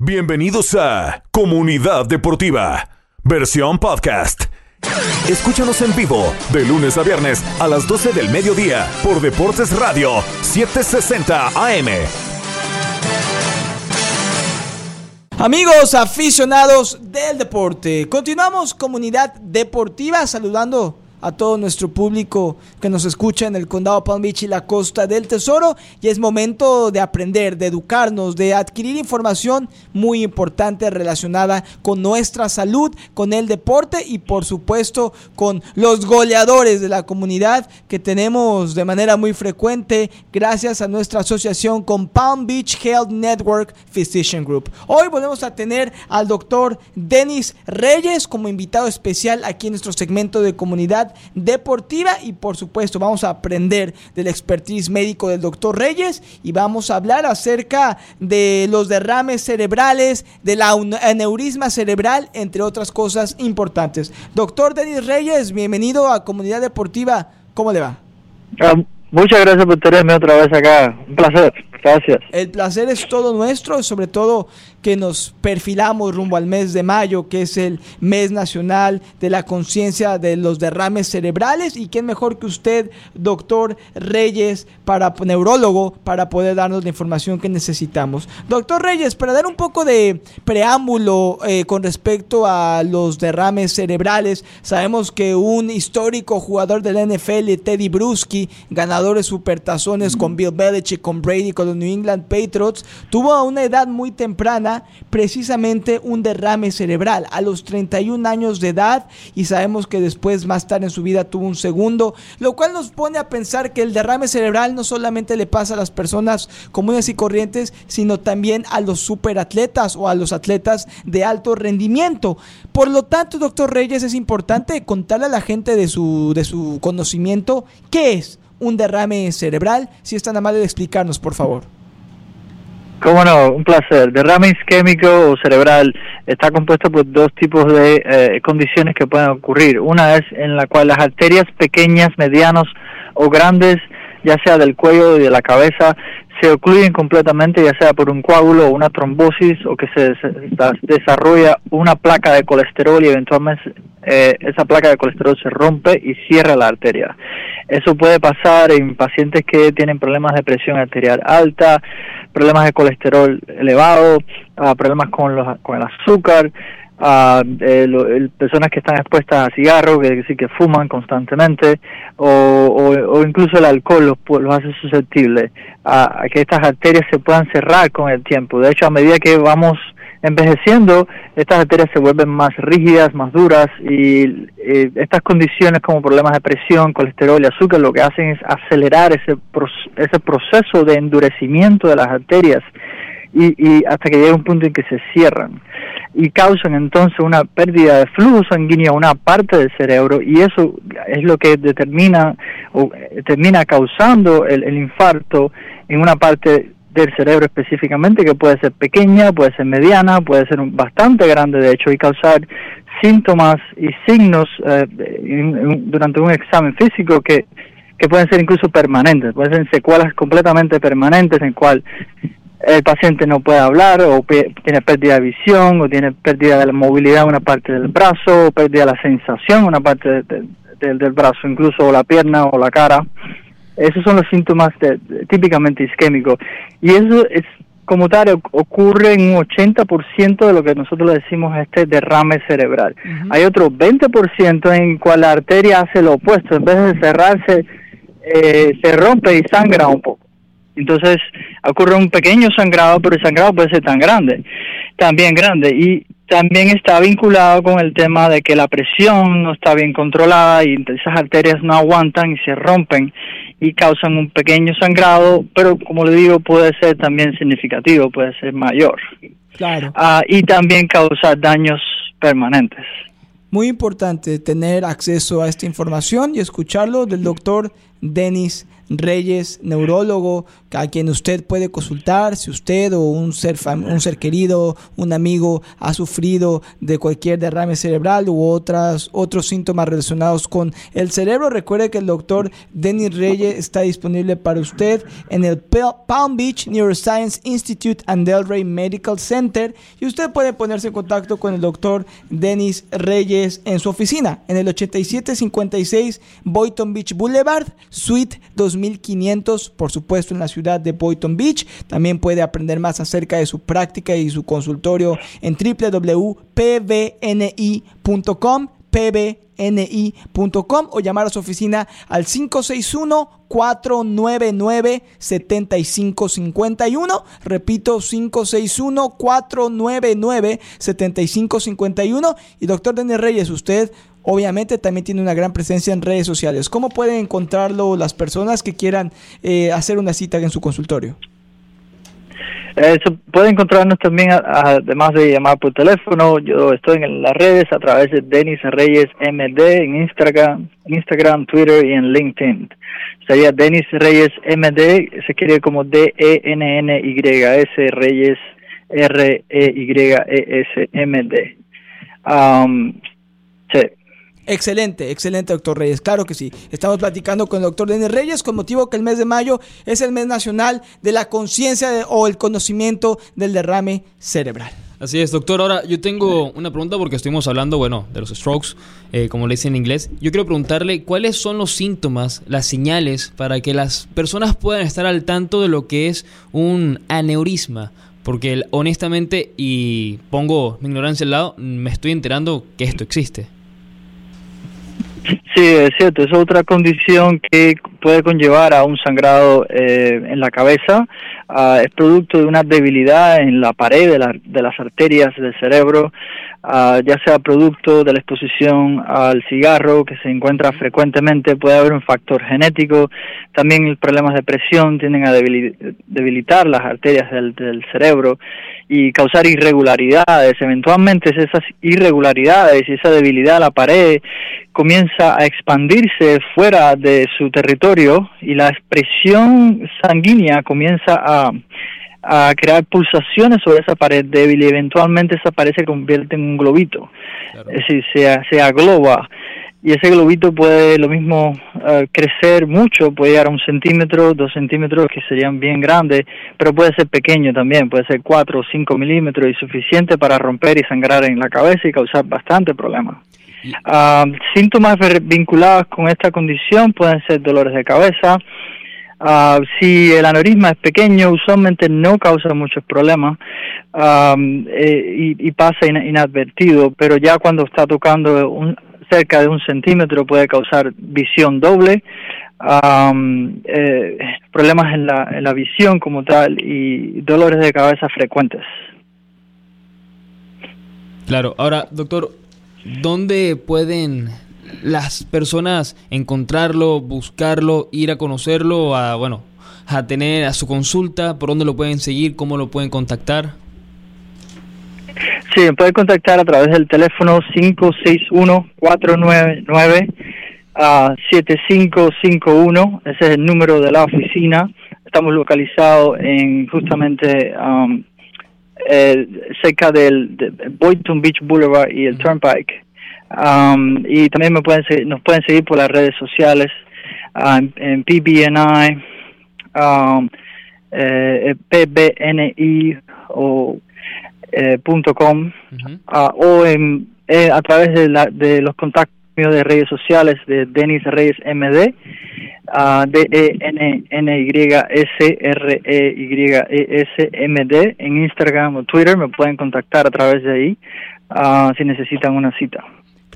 Bienvenidos a Comunidad Deportiva, versión podcast. Escúchanos en vivo de lunes a viernes a las 12 del mediodía por Deportes Radio 760 AM. Amigos aficionados del deporte, continuamos Comunidad Deportiva saludando a todo nuestro público que nos escucha en el condado Palm Beach y la costa del Tesoro. Y es momento de aprender, de educarnos, de adquirir información muy importante relacionada con nuestra salud, con el deporte y por supuesto con los goleadores de la comunidad que tenemos de manera muy frecuente gracias a nuestra asociación con Palm Beach Health Network Physician Group. Hoy volvemos a tener al doctor Denis Reyes como invitado especial aquí en nuestro segmento de comunidad deportiva y por supuesto vamos a aprender del expertise médico del doctor Reyes y vamos a hablar acerca de los derrames cerebrales, de la aneurisma cerebral, entre otras cosas importantes. Doctor Denis Reyes, bienvenido a Comunidad Deportiva. ¿Cómo le va? Ah, muchas gracias por tenerme otra vez acá. Un placer. Gracias. El placer es todo nuestro, sobre todo que nos perfilamos rumbo al mes de mayo, que es el mes nacional de la conciencia de los derrames cerebrales. Y quién mejor que usted, doctor Reyes, para neurólogo, para poder darnos la información que necesitamos. Doctor Reyes, para dar un poco de preámbulo eh, con respecto a los derrames cerebrales, sabemos que un histórico jugador del NFL, Teddy Bruschi, ganador de supertazones con Bill Belichick, con Brady, con los New England Patriots, tuvo a una edad muy temprana precisamente un derrame cerebral a los 31 años de edad y sabemos que después más tarde en su vida tuvo un segundo, lo cual nos pone a pensar que el derrame cerebral no solamente le pasa a las personas comunes y corrientes, sino también a los superatletas o a los atletas de alto rendimiento. Por lo tanto, doctor Reyes, es importante contarle a la gente de su, de su conocimiento qué es un derrame cerebral, si es tan amable de explicarnos, por favor. Cómo no, un placer. Derrame isquémico o cerebral está compuesto por dos tipos de eh, condiciones que pueden ocurrir. Una es en la cual las arterias pequeñas, medianos o grandes, ya sea del cuello y de la cabeza, se ocluyen completamente, ya sea por un coágulo o una trombosis, o que se, desarrolla una placa de colesterol y eventualmente eh, esa placa de colesterol se rompe y cierra la arteria. Eso puede pasar en pacientes que tienen problemas de presión arterial alta, problemas de colesterol elevado, uh, problemas con, los, con el azúcar, a eh, personas que están expuestas a cigarros, que decir que fuman constantemente, o, o, incluso el alcohol los, los hace susceptibles a, que estas arterias se puedan cerrar con el tiempo. De hecho, a medida que vamos envejeciendo, estas arterias se vuelven más rígidas, más duras, y estas condiciones como problemas de presión, colesterol y azúcar lo que hacen es acelerar ese, ese proceso de endurecimiento de las arterias y, y hasta que llega un punto en que se cierran y causan entonces una pérdida de flujo sanguíneo a una parte del cerebro y eso es lo que determina o eh, termina causando el, infarto en una parte del cerebro específicamente que puede ser pequeña, puede ser mediana, puede ser bastante grande de hecho y causar síntomas y signos eh, durante un examen físico que, que pueden ser incluso permanentes, pueden ser secuelas completamente permanentes en cual el paciente no puede hablar o tiene pérdida de visión o tiene pérdida de la movilidad en una parte del brazo o pérdida de la sensación en una parte del brazo, incluso la pierna o la cara. Esos son los síntomas típicamente isquémicos. Y eso es como tal ocurre en un 80% de lo que nosotros le decimos este derrame cerebral. Hay otro 20% en cual la arteria hace lo opuesto, en vez de cerrarse, eh, se rompe y sangra un poco. Entonces ocurre un pequeño sangrado, pero el sangrado puede ser tan grande, también grande. Y también está vinculado con el tema de que la presión no está bien controlada y esas arterias no aguantan y se rompen y causan un pequeño sangrado, pero como le digo, puede ser también significativo, puede ser mayor. Claro. Ah, y también causar daños permanentes. Muy importante tener acceso a esta información y escucharlo del doctor Denis Reyes, neurólogo, a quien usted puede consultar si usted o un ser, un ser querido, un amigo ha sufrido de cualquier derrame cerebral u otras, otros síntomas relacionados con el cerebro. Recuerde que el doctor Denis Reyes está disponible para usted en el Palm Beach Neuroscience Institute and Delray Medical Center y usted puede ponerse en contacto con el doctor Denis Reyes en su oficina en el 8756 Boynton Beach Boulevard, Suite 2500, por supuesto en la ciudad de Boynton Beach. También puede aprender más acerca de su práctica y su consultorio en www.pbni.com pbni.com o llamar a su oficina al 561-499-7551. Repito, 561-499-7551. Y doctor Denis Reyes, usted obviamente también tiene una gran presencia en redes sociales. ¿Cómo pueden encontrarlo las personas que quieran eh, hacer una cita en su consultorio? Eh, puede encontrarnos también, además de llamar por teléfono, yo estoy en las redes a través de Denis Reyes MD en Instagram, Instagram, Twitter y en LinkedIn. Sería Denis Reyes MD, se quiere como D-E-N-N-Y-S Reyes R-E-Y-E-S-M-D. Sí. Excelente, excelente, doctor Reyes. Claro que sí. Estamos platicando con el doctor Denis Reyes con motivo que el mes de mayo es el mes nacional de la conciencia o el conocimiento del derrame cerebral. Así es, doctor. Ahora, yo tengo una pregunta porque estuvimos hablando, bueno, de los strokes, eh, como le dicen en inglés. Yo quiero preguntarle cuáles son los síntomas, las señales para que las personas puedan estar al tanto de lo que es un aneurisma. Porque honestamente, y pongo mi ignorancia al lado, me estoy enterando que esto existe. Sí, es cierto, es otra condición que puede conllevar a un sangrado eh, en la cabeza. Ah, es producto de una debilidad en la pared de, de las arterias del cerebro, ah, ya sea producto de la exposición al cigarro que se encuentra frecuentemente, puede haber un factor genético, también problemas de presión tienden a debilitar las arterias del, cerebro y causar irregularidades. Eventualmente esas irregularidades y esa debilidad a la pared comienza a expandirse fuera de su territorio y la expresión sanguínea comienza a, a crear pulsaciones sobre esa pared débil y eventualmente esa pared se convierte en un globito, es decir, se, se agloba y ese globito puede lo mismo eh, crecer mucho, puede llegar a un centímetro, dos centímetros que serían bien grandes, pero puede ser pequeño también, puede ser cuatro o cinco milímetros y suficiente para romper y sangrar en la cabeza y causar bastante problema. Ah, síntomas vinculados con esta condición pueden ser dolores de cabeza. Uh, si el aneurisma es pequeño, usualmente no causa muchos problemas eh, y, pasa inadvertido, pero ya cuando está tocando un, cerca de un centímetro puede causar visión doble, eh, problemas en la, en la visión como tal y dolores de cabeza frecuentes. Claro, ahora, doctor, ¿dónde pueden las personas encontrarlo, buscarlo, ir a conocerlo, a bueno, a tener a su consulta, por dónde lo pueden seguir, cómo lo pueden contactar? Sí, me puede contactar a través del teléfono 561-499-7551. Ese es el número de la oficina. Estamos localizados en justamente um, eh, cerca del Boynton Beach Boulevard y el Turnpike. Um, y también me pueden nos pueden seguir por las redes sociales um, en PBNI, um, eh, PBNI o eh, punto com ah, o en, eh, a través de, la, de los contactos de redes sociales de Denis Reyes MD, uh, D E N N Y S R E Y E S M D en Instagram o Twitter me pueden contactar a través de ahí uh, si necesitan una cita.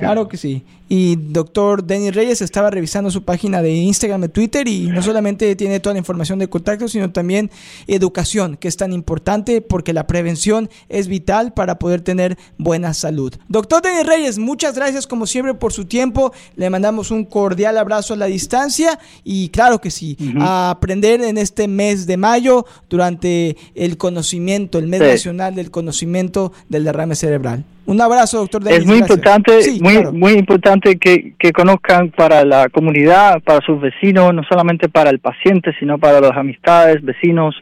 Claro que sí. Y doctor Denis Reyes estaba revisando su página de Instagram, de Twitter, y no solamente tiene toda la información de contacto, sino también educación, que es tan importante porque la prevención es vital para poder tener buena salud. Doctor Denis Reyes, muchas gracias como siempre por su tiempo. Le mandamos un cordial abrazo a la distancia y claro que sí, a aprender en este mes de mayo durante el conocimiento, el mes nacional del conocimiento del derrame cerebral. Un abrazo, doctor Denis. Es muy gracias. importante, Sí, muy, claro. muy importante que, que conozcan para la comunidad, para sus vecinos, no solamente para el paciente, sino para las amistades, vecinos,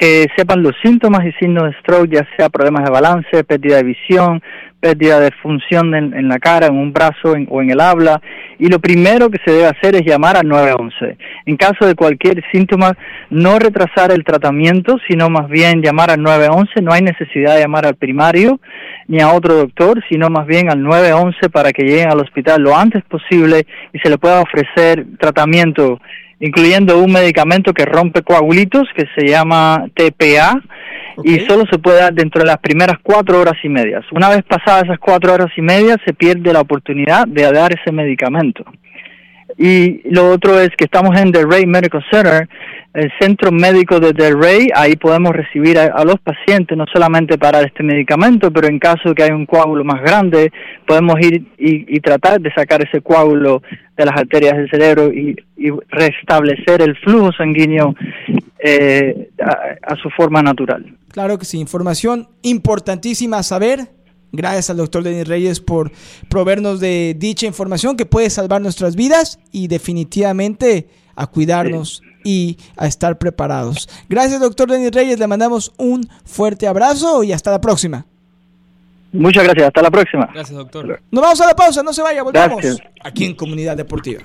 que sepan los síntomas y signos de stroke, ya sea problemas de balance, pérdida de visión, pérdida de función en, en la cara, en un brazo en- o en el habla. Y lo primero que se debe hacer es llamar al 911. En caso de cualquier síntoma, no retrasar el tratamiento, sino más bien llamar al 911. No hay necesidad de llamar al primario ni a otro doctor, sino más bien al 911 para que lleguen al hospital lo antes posible y se le pueda ofrecer tratamiento, incluyendo un medicamento que rompe coagulitos que se llama TPA y solo se puede dar dentro de las primeras cuatro horas y medias. Una vez pasadas esas cuatro horas y medias se pierde la oportunidad de dar ese medicamento. Y lo otro es que estamos en Del Rey Medical Center, el centro médico de Del Rey, ahí podemos recibir a, a los pacientes no solamente para este medicamento, pero en caso de que haya un coágulo más grande, podemos ir y, y tratar de sacar ese coágulo de las arterias del cerebro y, y restablecer el flujo sanguíneo eh, a- a su forma natural. Claro que sí, información importantísima a saber. Gracias al doctor Denis Reyes por proveernos de dicha información que puede salvar nuestras vidas y definitivamente a cuidarnos y a estar preparados. Gracias doctor Denis Reyes, le mandamos un fuerte abrazo y hasta la próxima. Muchas gracias, hasta la próxima. Gracias, doctor. Nos vamos a la pausa, no se vaya, volvemos Gracias. aquí en Comunidad Deportiva.